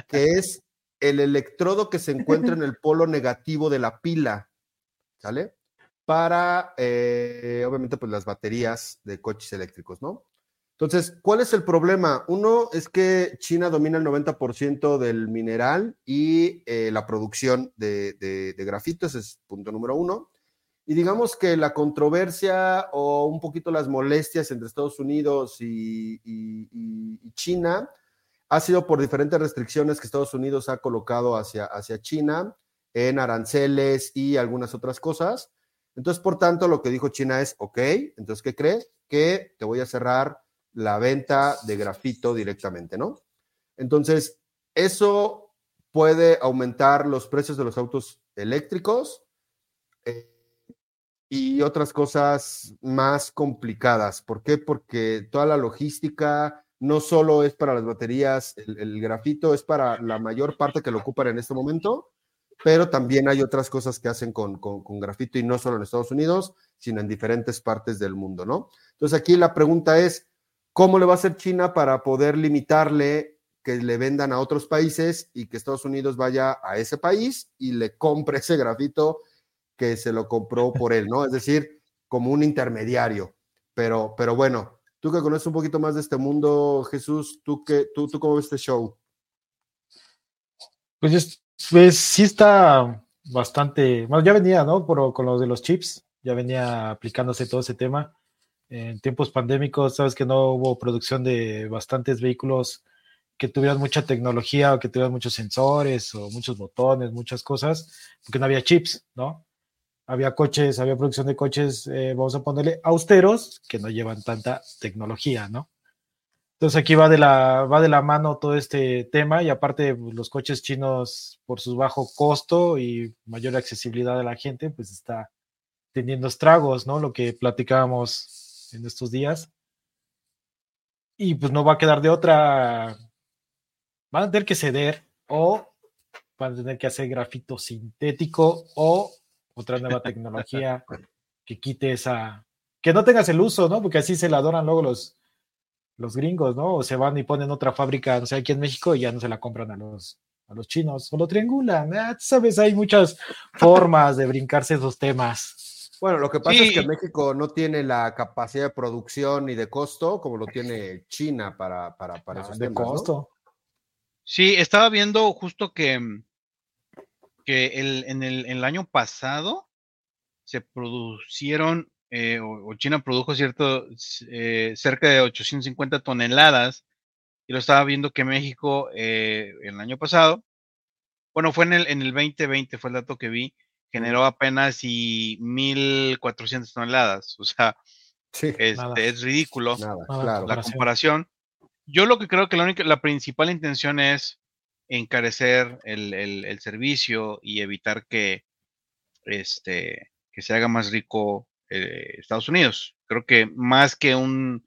que es el electrodo que se encuentra en el polo negativo de la pila, ¿sale? Para, eh, obviamente, pues las baterías de coches eléctricos, ¿no? Entonces, ¿cuál es el problema? Uno es que China domina el 90% del mineral y eh, la producción de, grafito, ese es punto número uno. Y digamos que la controversia o un poquito las molestias entre Estados Unidos y, China ha sido por diferentes restricciones que Estados Unidos ha colocado hacia, hacia China en aranceles y algunas otras cosas. Entonces, por tanto, lo que dijo China es, ok, entonces, ¿qué crees? Que te voy a cerrar la venta de grafito directamente, ¿no? Entonces, eso puede aumentar los precios de los autos eléctricos eh, y otras cosas más complicadas. ¿Por qué? Porque toda la logística no solo es para las baterías, el, grafito es para la mayor parte que lo ocupan en este momento, pero también hay otras cosas que hacen con, con, con grafito y no solo en Estados Unidos, sino en diferentes partes del mundo, ¿no? Entonces aquí la pregunta es, ¿Cómo le va a hacer China para poder limitarle que le vendan a otros países y que Estados Unidos vaya a ese país y le compre ese grafito que se lo compró por él, ¿no? Es decir, como un intermediario. Pero, pero bueno, tú que conoces un poquito más de este mundo, Jesús, ¿tú, qué, tú, tú cómo ves este show? Pues, pues sí está bastante, bueno, ya venía, ¿no? Por, con los de los chips, ya venía aplicándose todo ese tema en tiempos pandémicos, sabes que no hubo producción de bastantes vehículos que tuvieran mucha tecnología o que tuvieran muchos sensores o muchos botones, muchas cosas, porque no había chips, ¿no? Había coches, había producción de coches, eh, vamos a ponerle austeros, que no llevan tanta tecnología, ¿no? Entonces aquí va de la, va de la mano todo este tema y aparte pues, los coches chinos por su bajo costo y mayor accesibilidad a la gente, pues está teniendo estragos, ¿no? Lo que platicábamos en estos días. Y pues no va a quedar de otra. Van a tener que ceder o van a tener que hacer grafito sintético o otra nueva tecnología que quite esa. Que no tengas el uso, ¿no? Porque así se la adoran luego los, los gringos, ¿no? O se van y ponen otra fábrica, no sé, aquí en México y ya no se la compran a los, a los chinos o lo triangulan. Ah, Sabes, hay muchas formas de brincarse esos temas. Bueno, lo que pasa es que México no tiene la capacidad de producción ni de costo como lo tiene China para, para, para esos de costo. Sí, estaba viendo justo que, que el, en, el, año pasado se producieron, eh, o, China produjo cierto, eh, cerca de 850 toneladas, y lo estaba viendo que México eh, el año pasado, bueno, fue en el, en el 2020, fue el dato que vi, generó apenas y 1.400 toneladas. O sea, este, es ridículo la comparación. Yo lo que creo que la, única, la principal intención es encarecer el, servicio y evitar que, este, que se haga más rico eh, Estados Unidos. Creo que más que un,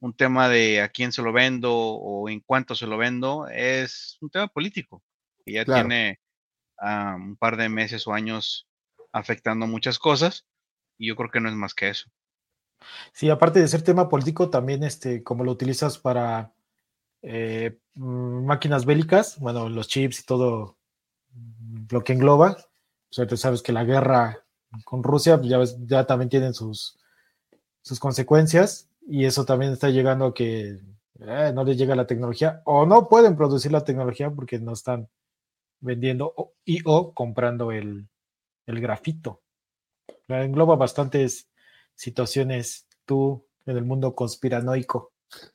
un tema de a quién se lo vendo o en cuánto se lo vendo, es un tema político que ya tiene un par de meses o años afectando muchas cosas y yo creo que no es más que eso. Sí, aparte de ser tema político, también este, como lo utilizas para eh, mm, máquinas bélicas, bueno, los chips y todo mm, lo que engloba, o sea, tú sabes que la guerra con Rusia pues, ya, también tienen sus, consecuencias y eso también está llegando a que eh, no les llega la tecnología o no pueden producir la tecnología porque no están vendiendo y o comprando el, grafito. Engloba bastantes situaciones tú en el mundo conspiranoico.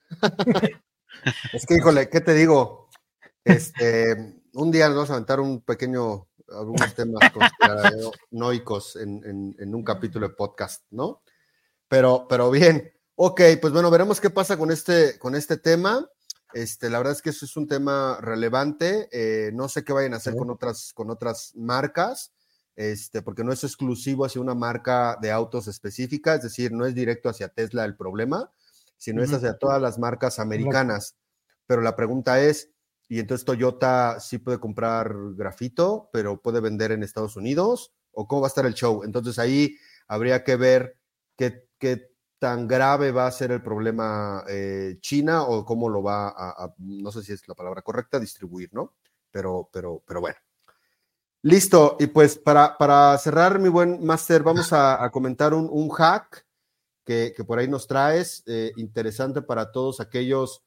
es que, híjole, ¿qué te digo? Este, un día nos vamos a aventar un pequeño, algunos temas conspiranoicos en, en, un capítulo de podcast, ¿no? Pero, pero bien, ok, pues bueno, veremos qué pasa con este, con este tema. Este, la verdad es que eso es un tema relevante. Eh, no sé qué vayan a hacer con, otras, con otras marcas, este, porque no es exclusivo hacia una marca de autos específica, es decir, no es directo hacia Tesla el problema, sino es hacia todas las marcas americanas. Pero la pregunta es, y entonces Toyota sí puede comprar grafito, pero puede vender en Estados Unidos, o cómo va a estar el show. Entonces ahí habría que ver qué, qué tan grave va a ser el problema eh, China o cómo lo va a, no sé si es la palabra correcta, distribuir, ¿no? Pero, pero, pero bueno. Listo, y pues para, para cerrar, mi buen máster, vamos a, comentar un, hack que, por ahí nos traes, eh, interesante para todos aquellos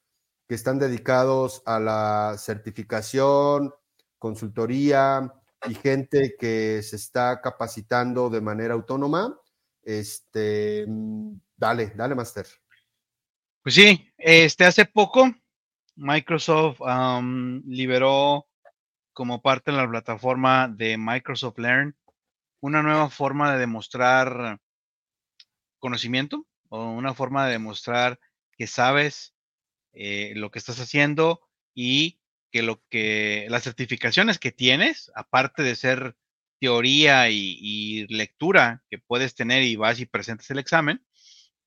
que están dedicados a la certificación, consultoría y gente que se está capacitando de manera autónoma. Este, dale, dale, Master. Pues sí, este hace poco Microsoft liberó como parte de la plataforma de Microsoft Learn una nueva forma de demostrar conocimiento o una forma de demostrar que sabes eh, lo que estás haciendo y que lo que las certificaciones que tienes, aparte de ser teoría y, lectura que puedes tener y vas y presentas el examen,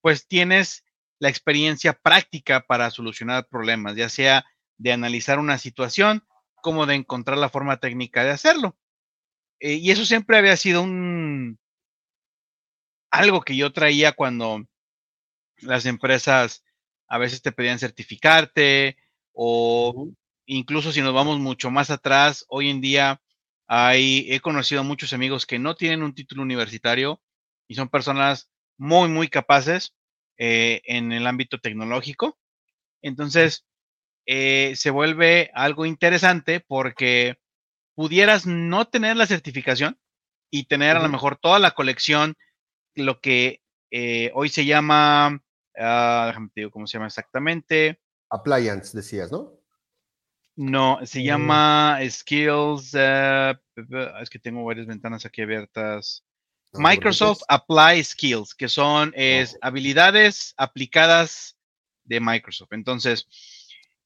pues tienes la experiencia práctica para solucionar problemas, ya sea de analizar una situación como de encontrar la forma técnica de hacerlo. Eh, y eso siempre había sido un algo que yo traía cuando las empresas a veces te pedían certificarte o incluso si nos vamos mucho más atrás, hoy en día hay, he conocido a muchos amigos que no tienen un título universitario y son personas muy, muy capaces eh, en el ámbito tecnológico. Entonces, eh, se vuelve algo interesante porque pudieras no tener la certificación y tener a lo mejor toda la colección, lo que eh, hoy se llama Ah, déjame te digo cómo se llama exactamente. Appliance, decías, ¿no? No, se mm. llama Skills. Eh, es que tengo varias ventanas aquí abiertas. Microsoft Apply Skills, que son es, habilidades aplicadas de Microsoft. Entonces,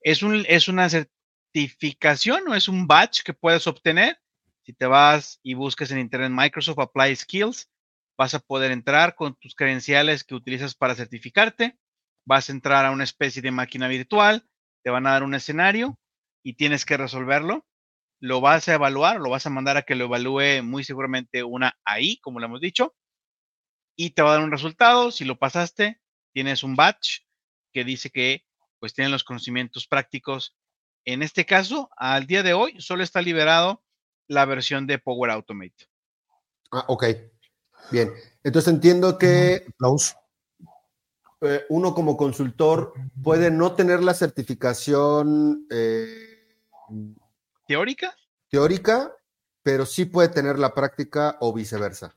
es, un, es una certificación o es un badge que puedes obtener. Si te vas y buscas en internet Microsoft Apply Skills, vas a poder entrar con tus credenciales que utilizas para certificarte, vas a entrar a una especie de máquina virtual, te van a dar un escenario y tienes que resolverlo. Lo vas a evaluar, lo vas a mandar a que lo evalúe muy seguramente una ahí, como lo hemos dicho, y te va a dar un resultado. Si lo pasaste, tienes un batch que dice que pues tienen los conocimientos prácticos. En este caso, al día de hoy, solo está liberado la versión de Power Automate. Ah, ok. Bien, entonces entiendo que eh, uno como consultor puede no tener la certificación eh, teórica. Teórica, pero sí puede tener la práctica o viceversa.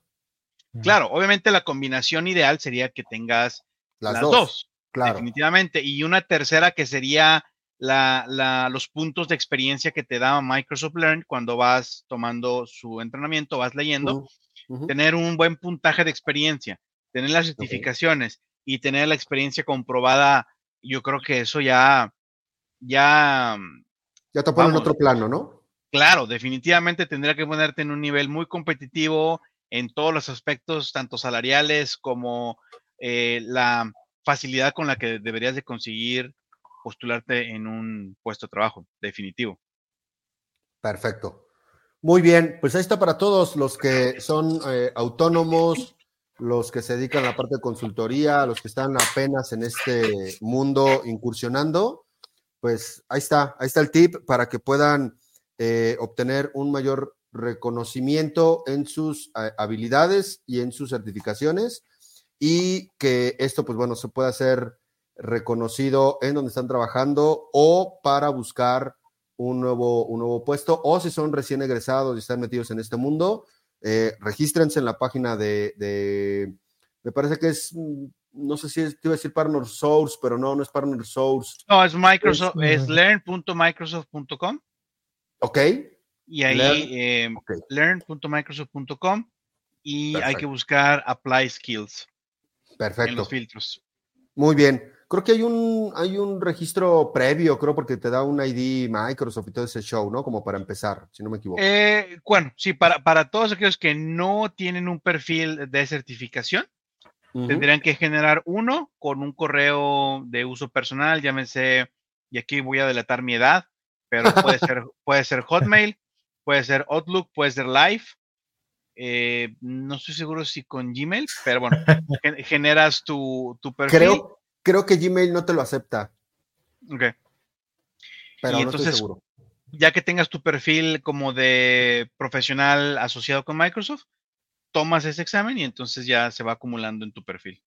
Claro, obviamente la combinación ideal sería que tengas las, dos, claro. definitivamente, y una tercera que sería los puntos de experiencia que te da Microsoft Learn cuando vas tomando su entrenamiento, vas leyendo tener un buen puntaje de experiencia, tener las certificaciones y tener la experiencia comprobada, yo creo que eso ya, ya... Mm, ya te pone en otro plano, ¿no? Claro, definitivamente tendría que ponerte en un nivel muy competitivo en todos los aspectos, tanto salariales como eh, la facilidad con la que deberías de conseguir postularte en un puesto de trabajo, definitivo. Perfecto. Muy bien, pues ahí está para todos los que son eh, autónomos, los que se dedican a la parte de consultoría, los que están apenas en este mundo incursionando, pues ahí está, ahí está el tip para que puedan eh, obtener un mayor reconocimiento en sus eh, habilidades y en sus certificaciones y que esto, pues bueno, se pueda hacer reconocido en donde están trabajando o para buscar un nuevo, un nuevo puesto, o si son recién egresados y están metidos en este mundo, eh, regístrense en la página de, me parece que es, mm, no sé si es, te iba a decir Partner Source, pero no, no es Partner Source. No, es Microsoft, es, learn.microsoft.com. Ok. Y ahí learn.microsoft.com em, y hay que buscar Apply Skills. Perfecto. En los filtros. Muy bien. Creo que hay un, hay un registro previo, creo, porque te da un ID Microsoft y todo ese show, ¿no? Como para empezar, si no me equivoco. Eh, bueno, sí, para, para todos aquellos que no tienen un perfil de certificación, tendrían que generar uno con un correo de uso personal, llámese, y aquí voy a delatar mi edad, pero puede ser, puede ser Hotmail, puede ser Outlook, puede ser Live. Eh, no estoy seguro si con Gmail, pero bueno, generas tu, tu perfil. Creo, creo que Gmail no te lo acepta. Ok. Pero no estoy seguro. Ya que tengas tu perfil como de profesional asociado con Microsoft, tomas ese examen y entonces ya se va acumulando en tu perfil.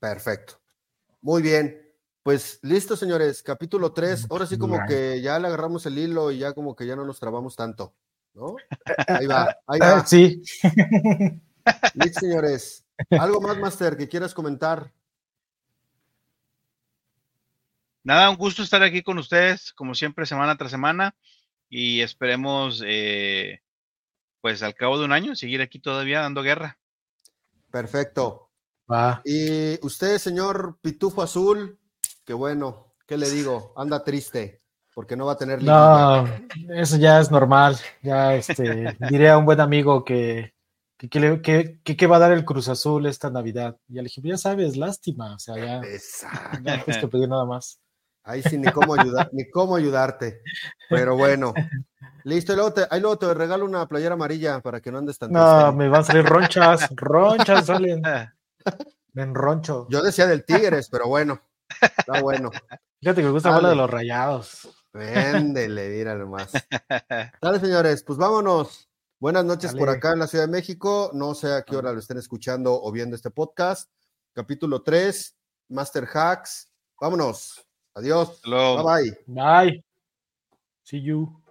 Perfecto. Muy bien. Pues listo, señores. Capítulo 3. Ahora sí como que ya le agarramos el hilo y ya como que ya no nos trabamos tanto, ¿no? Ahí va, ahí va. Ah, sí. Listo, señores. ¿Algo más, Master, que quieras comentar? Nada, un gusto estar aquí con ustedes, como siempre, semana tras semana. Y esperemos, eh, pues al cabo de un año, seguir aquí todavía dando guerra. Perfecto. Y usted, señor Pitufo Azul, que bueno, ¿qué le digo? Anda triste, porque no va a tener liguilla. No, eso ya es normal. Ya este, diré a un buen amigo que, que, que, le- que- que- que va a dar el Cruz Azul esta Navidad. Y ya le dije, ya sabes, lástima. O sea, ya, Exacto. ya no tienes que pedir nada más. Ahí sí, ni cómo, ayudar, ni cómo ayudarte. Pero bueno. Listo, y luego te, ahí luego te regalo una playera amarilla para que no andes tan No, triste. me van a salir ronchas, ronchas salen. Me enroncho. Yo decía del Tigres, pero bueno. Está bueno. Fíjate que me gusta hablar de los rayados. Véndele, mira nomás. Dale, señores, pues vámonos. Buenas noches por acá en la Ciudad de México. No sé a qué hora lo estén escuchando o viendo este podcast. Capítulo 3, Master Hacks. Vámonos. Adiós. Luego. Bye bye. Bye. See you.